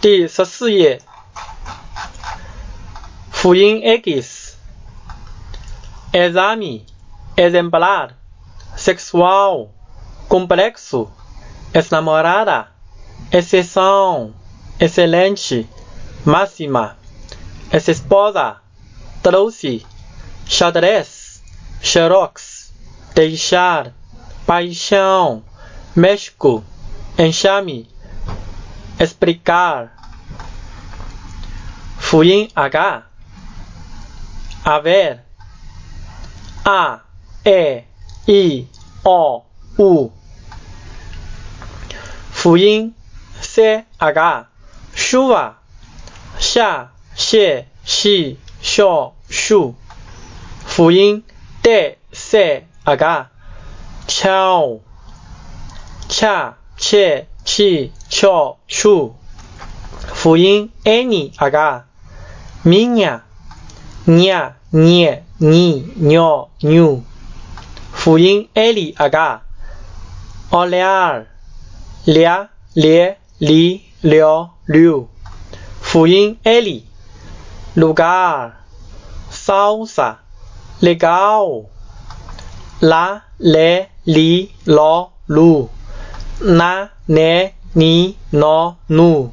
第十四页，辅音 x。exame, exemplar, sexual, complexo, ex-namorada, exceção, excelente, máxima, ex-esposa, trouxe, xadrez, xerox, deixar, paixão, México, enxame, explicar, fuim H, haver, A, E, I, O, U, fuim C, H, chuva, chá, xe, xi, xó, chu, fuim D, C, H, tchau, cha, che, chi, 小暑，辅音 any 阿嘎，明年，年年年鸟牛，辅音 ali 阿嘎，奥利尔，俩列里了六，辅音 ali，卢嘎，sausa，列高，拉列里老卢，那奈。に、の、ぬ。